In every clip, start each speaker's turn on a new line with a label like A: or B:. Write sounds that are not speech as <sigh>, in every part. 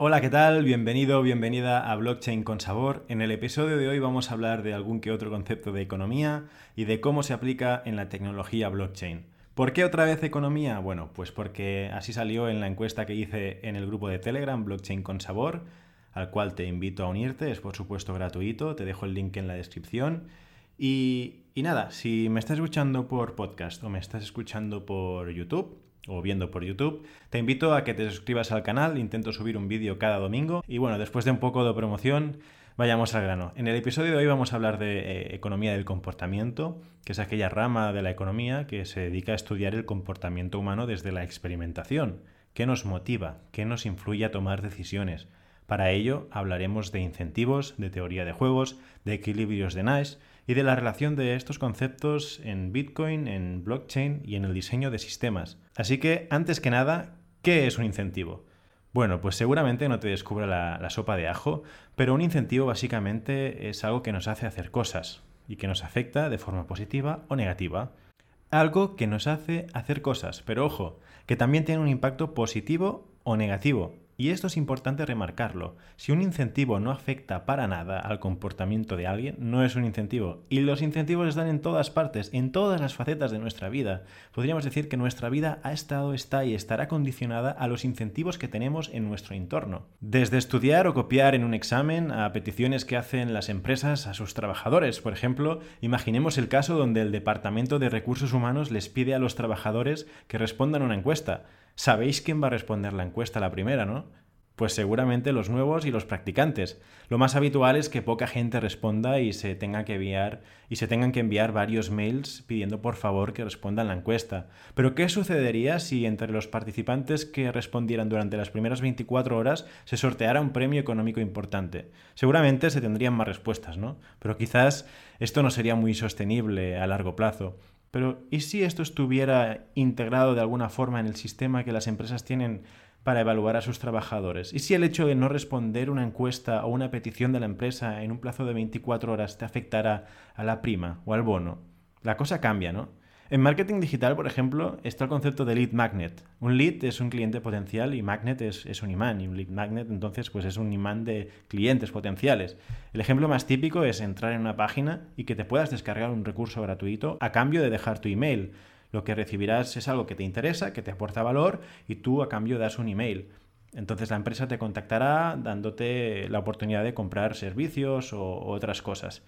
A: Hola, ¿qué tal? Bienvenido, bienvenida a Blockchain con Sabor. En el episodio de hoy vamos a hablar de algún que otro concepto de economía y de cómo se aplica en la tecnología blockchain. ¿Por qué otra vez economía? Bueno, pues porque así salió en la encuesta que hice en el grupo de Telegram, Blockchain con Sabor, al cual te invito a unirte, es por supuesto gratuito, te dejo el link en la descripción. Y, y nada, si me estás escuchando por podcast o me estás escuchando por YouTube, o viendo por YouTube. Te invito a que te suscribas al canal, intento subir un vídeo cada domingo y bueno, después de un poco de promoción, vayamos al grano. En el episodio de hoy vamos a hablar de eh, economía del comportamiento, que es aquella rama de la economía que se dedica a estudiar el comportamiento humano desde la experimentación. ¿Qué nos motiva? ¿Qué nos influye a tomar decisiones? Para ello hablaremos de incentivos, de teoría de juegos, de equilibrios de Nash y de la relación de estos conceptos en Bitcoin, en blockchain y en el diseño de sistemas. Así que, antes que nada, ¿qué es un incentivo? Bueno, pues seguramente no te descubra la, sopa de ajo, pero un incentivo básicamente es algo que nos hace hacer cosas y que nos afecta de forma positiva o negativa. Algo que nos hace hacer cosas, pero ojo, que también tiene un impacto positivo o negativo. Y esto es importante remarcarlo. Si un incentivo no afecta para nada al comportamiento de alguien, no es un incentivo. Y los incentivos están en todas partes, en todas las facetas de nuestra vida. Podríamos decir que nuestra vida ha estado, está y estará condicionada a los incentivos que tenemos en nuestro entorno. Desde estudiar o copiar en un examen a peticiones que hacen las empresas a sus trabajadores. Por ejemplo, imaginemos el caso donde el Departamento de Recursos Humanos les pide a los trabajadores que respondan una encuesta. Sabéis quién va a responder la encuesta la primera, ¿no? Pues seguramente los nuevos y los practicantes. Lo más habitual es que poca gente responda y se tenga que enviar y se tengan que enviar varios mails pidiendo por favor que respondan la encuesta. Pero ¿qué sucedería si entre los participantes que respondieran durante las primeras 24 horas se sorteara un premio económico importante? Seguramente se tendrían más respuestas, ¿no? Pero quizás esto no sería muy sostenible a largo plazo. Pero ¿y si esto estuviera integrado de alguna forma en el sistema que las empresas tienen para evaluar a sus trabajadores? ¿Y si el hecho de no responder una encuesta o una petición de la empresa en un plazo de 24 horas te afectará a la prima o al bono? La cosa cambia, ¿no? En marketing digital, por ejemplo, está el concepto de lead magnet. Un lead es un cliente potencial y magnet es, un imán. Y un lead magnet, entonces, pues es un imán de clientes potenciales. El ejemplo más típico es entrar en una página y que te puedas descargar un recurso gratuito a cambio de dejar tu email. Lo que recibirás es algo que te interesa, que te aporta valor y tú a cambio das un email. Entonces la empresa te contactará dándote la oportunidad de comprar servicios o otras cosas.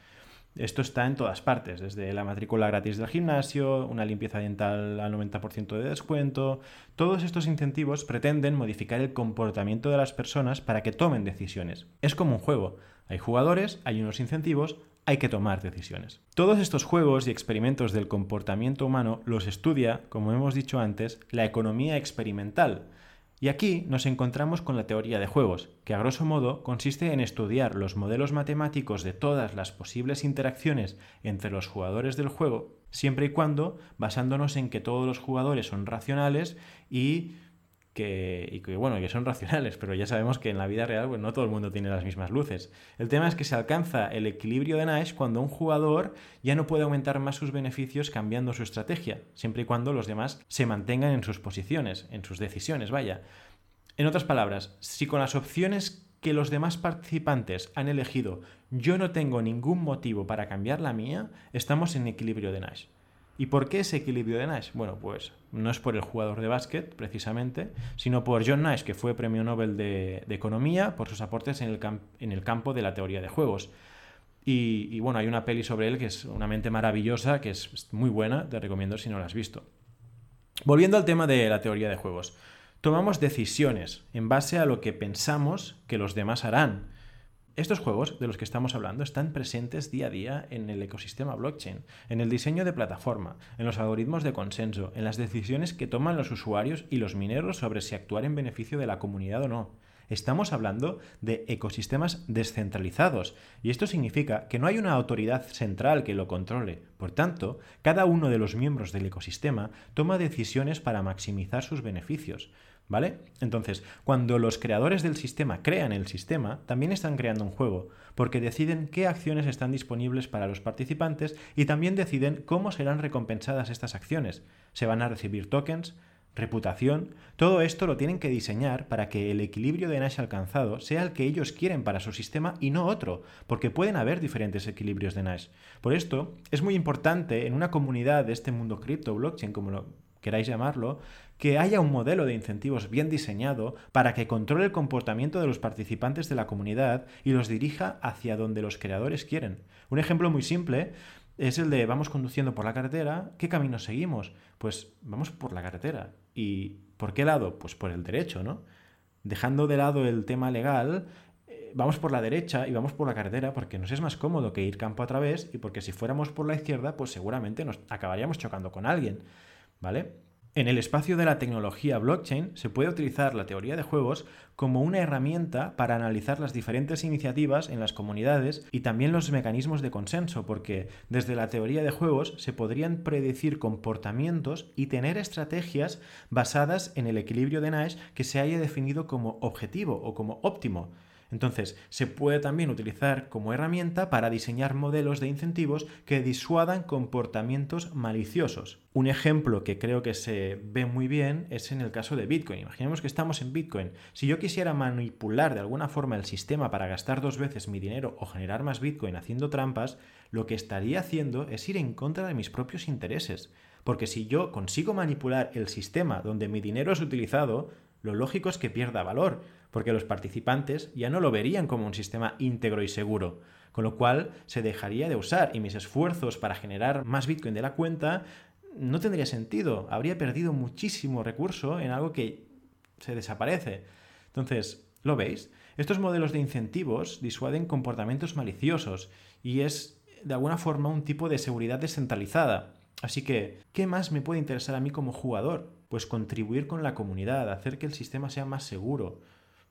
A: Esto está en todas partes, desde la matrícula gratis del gimnasio, una limpieza dental al 90% de descuento. Todos estos incentivos pretenden modificar el comportamiento de las personas para que tomen decisiones. Es como un juego. Hay jugadores, hay unos incentivos, hay que tomar decisiones. Todos estos juegos y experimentos del comportamiento humano los estudia, como hemos dicho antes, la economía experimental y aquí nos encontramos con la teoría de juegos, que a grosso modo consiste en estudiar los modelos matemáticos de todas las posibles interacciones entre los jugadores del juego, siempre y cuando basándonos en que todos los jugadores son racionales y que, y que, bueno, que son <laughs> racionales, pero ya sabemos que en la vida real pues, no todo el mundo tiene las mismas luces. El tema es que se alcanza el equilibrio de Nash cuando un jugador ya no puede aumentar más sus beneficios cambiando su estrategia, siempre y cuando los demás se mantengan en sus posiciones, en sus decisiones, vaya. En otras palabras, si con las opciones que los demás participantes han elegido yo no tengo ningún motivo para cambiar la mía, estamos en equilibrio de Nash. ¿Y por qué ese equilibrio de Nash? Bueno, pues no es por el jugador de básquet, precisamente, sino por John Nash, que fue premio Nobel de, Economía por sus aportes en el, en el, campo de la teoría de juegos. Y, bueno, hay una peli sobre él que es una mente maravillosa, que es muy buena, te recomiendo si no la has visto. Volviendo al tema de la teoría de juegos. Tomamos decisiones en base a lo que pensamos que los demás harán. Estos juegos de los que estamos hablando están presentes día a día en el ecosistema blockchain, en el diseño de plataforma, en los algoritmos de consenso, en las decisiones que toman los usuarios y los mineros sobre si actuar en beneficio de la comunidad o no. Estamos hablando de ecosistemas descentralizados y esto significa que no hay una autoridad central que lo controle. Por tanto, cada uno de los miembros del ecosistema toma decisiones para maximizar sus beneficios. ¿Vale? Entonces, cuando los creadores del sistema crean el sistema, también están creando un juego, porque deciden qué acciones están disponibles para los participantes y también deciden cómo serán recompensadas estas acciones. Se van a recibir tokens, reputación, todo esto lo tienen que diseñar para que el equilibrio de Nash alcanzado sea el que ellos quieren para su sistema y no otro, porque pueden haber diferentes equilibrios de Nash. Por esto, es muy importante en una comunidad de este mundo cripto, blockchain, como lo queráis llamarlo, que haya un modelo de incentivos bien diseñado para que controle el comportamiento de los participantes de la comunidad y los dirija hacia donde los creadores quieren. Un ejemplo muy simple es el de vamos conduciendo por la carretera, ¿qué camino seguimos? Pues vamos por la carretera. ¿Y por qué lado? Pues por el derecho, ¿no? Dejando de lado el tema legal, eh, vamos por la derecha y vamos por la carretera porque nos es más cómodo que ir campo a través y porque si fuéramos por la izquierda, pues seguramente nos acabaríamos chocando con alguien, ¿vale? En el espacio de la tecnología blockchain se puede utilizar la teoría de juegos como una herramienta para analizar las diferentes iniciativas en las comunidades y también los mecanismos de consenso, porque desde la teoría de juegos se podrían predecir comportamientos y tener estrategias basadas en el equilibrio de Nash que se haya definido como objetivo o como óptimo. Entonces, se puede también utilizar como herramienta para diseñar modelos de incentivos que disuadan comportamientos maliciosos. Un ejemplo que creo que se ve muy bien es en el caso de Bitcoin. Imaginemos que estamos en Bitcoin. Si yo quisiera manipular de alguna forma el sistema para gastar dos veces mi dinero o generar más Bitcoin haciendo trampas, lo que estaría haciendo es ir en contra de mis propios intereses. Porque si yo consigo manipular el sistema donde mi dinero es utilizado, lo lógico es que pierda valor, porque los participantes ya no lo verían como un sistema íntegro y seguro, con lo cual se dejaría de usar y mis esfuerzos para generar más Bitcoin de la cuenta no tendría sentido, habría perdido muchísimo recurso en algo que se desaparece. Entonces, ¿lo veis? Estos modelos de incentivos disuaden comportamientos maliciosos y es de alguna forma un tipo de seguridad descentralizada. Así que, ¿qué más me puede interesar a mí como jugador? Pues contribuir con la comunidad, hacer que el sistema sea más seguro,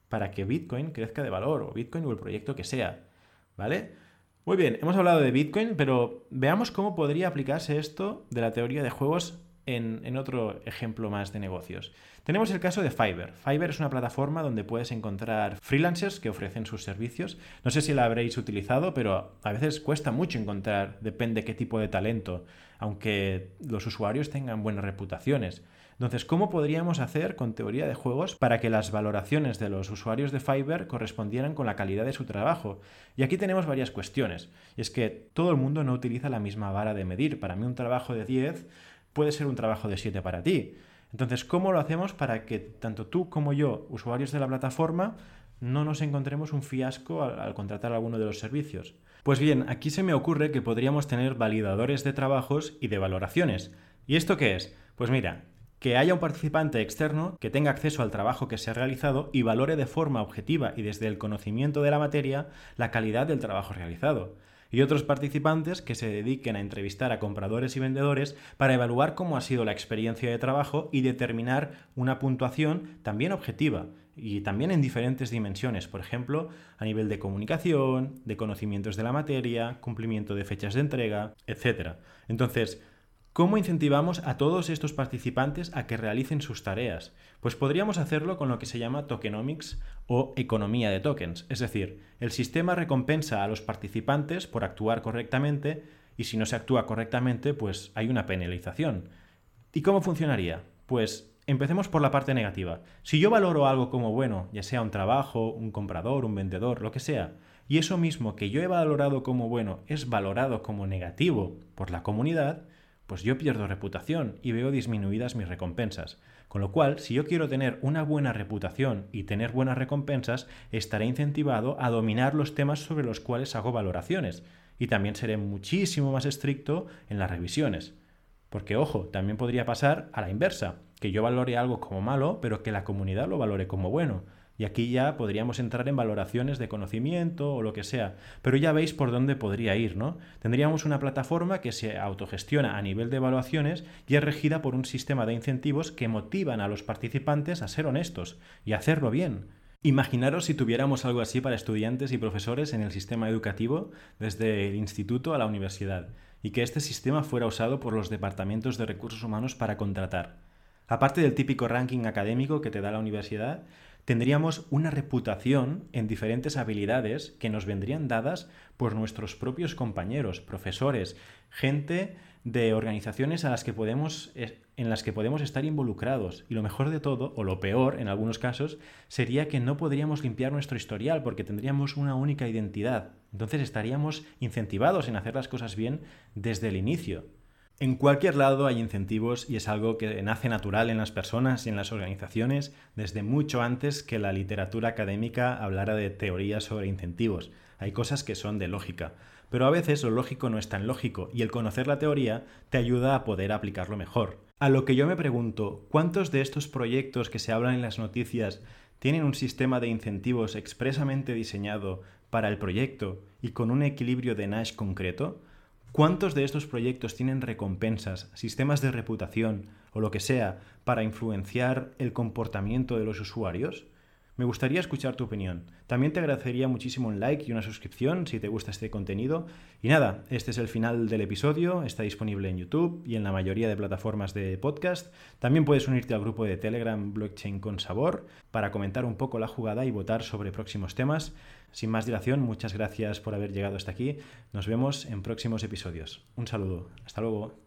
A: para que Bitcoin crezca de valor, o Bitcoin o el proyecto que sea. ¿Vale? Muy bien, hemos hablado de Bitcoin, pero veamos cómo podría aplicarse esto de la teoría de juegos en, otro ejemplo más de negocios. Tenemos el caso de Fiverr. Fiverr es una plataforma donde puedes encontrar freelancers que ofrecen sus servicios. No sé si la habréis utilizado, pero a veces cuesta mucho encontrar, depende qué tipo de talento, aunque los usuarios tengan buenas reputaciones. Entonces, ¿cómo podríamos hacer con teoría de juegos para que las valoraciones de los usuarios de Fiverr correspondieran con la calidad de su trabajo? Y aquí tenemos varias cuestiones. Y es que todo el mundo no utiliza la misma vara de medir. Para mí un trabajo de 10 puede ser un trabajo de 7 para ti. Entonces, ¿cómo lo hacemos para que tanto tú como yo, usuarios de la plataforma, no nos encontremos un fiasco al, al, contratar alguno de los servicios? Pues bien, aquí se me ocurre que podríamos tener validadores de trabajos y de valoraciones. ¿Y esto qué es? Pues mira, que haya un participante externo que tenga acceso al trabajo que se ha realizado y valore de forma objetiva y desde el conocimiento de la materia la calidad del trabajo realizado. Y otros participantes que se dediquen a entrevistar a compradores y vendedores para evaluar cómo ha sido la experiencia de trabajo y determinar una puntuación también objetiva y también en diferentes dimensiones, por ejemplo, a nivel de comunicación, de conocimientos de la materia, cumplimiento de fechas de entrega, etc. Entonces, ¿Cómo incentivamos a todos estos participantes a que realicen sus tareas? Pues podríamos hacerlo con lo que se llama tokenomics o economía de tokens, es decir, el sistema recompensa a los participantes por actuar correctamente y si no se actúa correctamente, pues hay una penalización. ¿Y cómo funcionaría? Pues empecemos por la parte negativa. Si yo valoro algo como bueno, ya sea un trabajo, un comprador, un vendedor, lo que sea, y eso mismo que yo he valorado como bueno es valorado como negativo por la comunidad, pues yo pierdo reputación y veo disminuidas mis recompensas. Con lo cual, si yo quiero tener una buena reputación y tener buenas recompensas, estaré incentivado a dominar los temas sobre los cuales hago valoraciones. Y también seré muchísimo más estricto en las revisiones. Porque, ojo, también podría pasar a la inversa, que yo valore algo como malo, pero que la comunidad lo valore como bueno. Y aquí ya podríamos entrar en valoraciones de conocimiento o lo que sea. Pero ya veis por dónde podría ir, ¿no? Tendríamos una plataforma que se autogestiona a nivel de evaluaciones y es regida por un sistema de incentivos que motivan a los participantes a ser honestos y hacerlo bien. Imaginaros si tuviéramos algo así para estudiantes y profesores en el sistema educativo, desde el instituto a la universidad, y que este sistema fuera usado por los departamentos de recursos humanos para contratar. Aparte del típico ranking académico que te da la universidad, tendríamos una reputación en diferentes habilidades que nos vendrían dadas por nuestros propios compañeros, profesores, gente de organizaciones a las que podemos, eh, en las que podemos estar involucrados. Y lo mejor de todo, o lo peor en algunos casos, sería que no podríamos limpiar nuestro historial porque tendríamos una única identidad. Entonces estaríamos incentivados en hacer las cosas bien desde el inicio. En cualquier lado hay incentivos y es algo que nace natural en las personas y en las organizaciones desde mucho antes que la literatura académica hablara de teorías sobre incentivos. Hay cosas que son de lógica. Pero a veces lo lógico no es tan lógico y el conocer la teoría te ayuda a poder aplicarlo mejor. A lo que yo me pregunto, ¿cuántos de estos proyectos que se hablan en las noticias tienen un sistema de incentivos expresamente diseñado para el proyecto y con un equilibrio de Nash concreto? ¿Cuántos de estos proyectos tienen recompensas, sistemas de reputación o lo que sea para influenciar el comportamiento de los usuarios? Me gustaría escuchar tu opinión. También te agradecería muchísimo un like y una suscripción si te gusta este contenido. Y nada, este es el final del episodio. Está disponible en YouTube y en la mayoría de plataformas de podcast. También puedes unirte al grupo de Telegram Blockchain con Sabor para comentar un poco la jugada y votar sobre próximos temas. Sin más dilación, muchas gracias por haber llegado hasta aquí. Nos vemos en próximos episodios. Un saludo. Hasta luego.